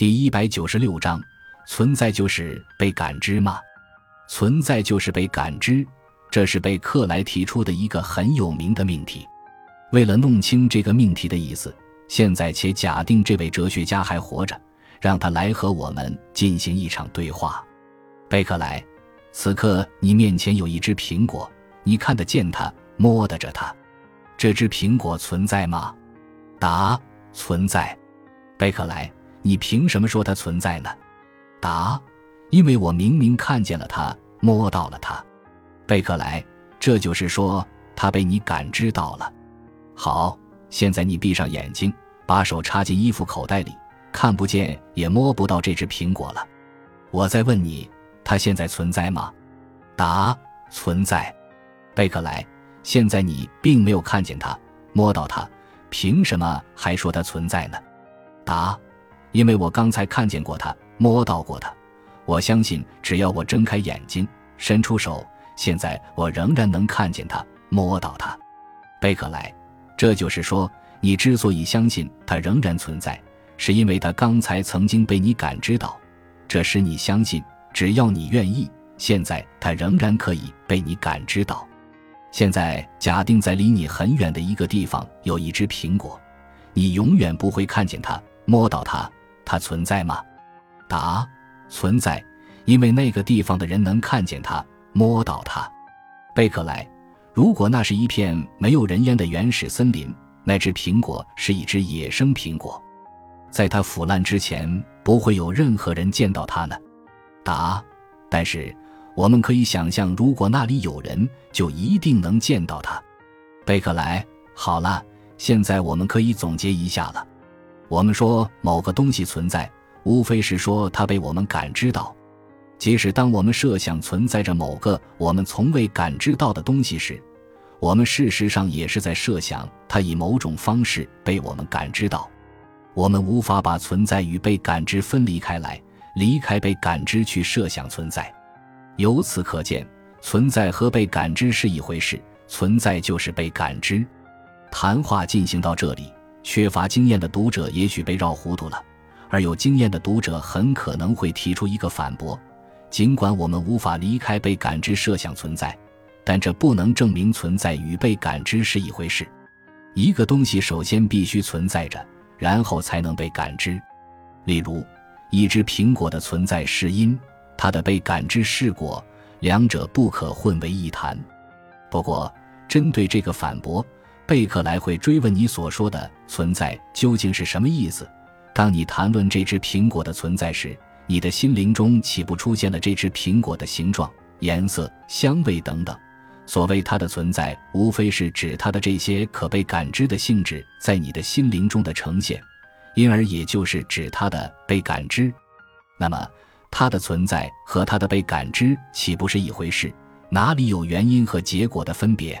第一百九十六章，存在就是被感知吗？存在就是被感知，这是贝克莱提出的一个很有名的命题。为了弄清这个命题的意思，现在且假定这位哲学家还活着，让他来和我们进行一场对话。贝克莱，此刻你面前有一只苹果，你看得见它，摸得着它，这只苹果存在吗？答：存在。贝克莱，你凭什么说它存在呢？答：因为我明明看见了它，摸到了它。贝克莱，这就是说，它被你感知到了。好，现在你闭上眼睛，把手插进衣服口袋里，看不见也摸不到这只苹果了。我在问你，它现在存在吗？答：存在。贝克莱，现在你并没有看见它，摸到它，凭什么还说它存在呢？答：因为我刚才看见过它，摸到过它。我相信，只要我睁开眼睛，伸出手，现在我仍然能看见它，摸到它。贝克莱。这就是说，你之所以相信它仍然存在，是因为它刚才曾经被你感知到，这使你相信，只要你愿意，现在它仍然可以被你感知到。现在假定在离你很远的一个地方有一只苹果，你永远不会看见它、摸到它，它存在吗？答：存在，因为那个地方的人能看见它、摸到它。贝克莱。如果那是一片没有人烟的原始森林，那只苹果是一只野生苹果，在它腐烂之前，不会有任何人见到它呢。答：但是我们可以想象，如果那里有人，就一定能见到它。贝克莱，好了，现在我们可以总结一下了。我们说某个东西存在，无非是说它被我们感知到。即使当我们设想存在着某个我们从未感知到的东西时，我们事实上也是在设想它以某种方式被我们感知到。我们无法把存在与被感知分离开来，离开被感知去设想存在。由此可见，存在和被感知是一回事，存在就是被感知。谈话进行到这里，缺乏经验的读者也许被绕糊涂了，而有经验的读者很可能会提出一个反驳。尽管我们无法离开被感知设想存在，但这不能证明存在与被感知是一回事。一个东西首先必须存在着，然后才能被感知。例如，一只苹果的存在是因，它的被感知是果，两者不可混为一谈。不过，针对这个反驳，贝克莱会追问你所说的存在究竟是什么意思。当你谈论这只苹果的存在时，你的心灵中岂不出现了这只苹果的形状、颜色、香味等等？所谓它的存在，无非是指它的这些可被感知的性质在你的心灵中的呈现，因而也就是指它的被感知。那么，它的存在和它的被感知岂不是一回事？哪里有原因和结果的分别？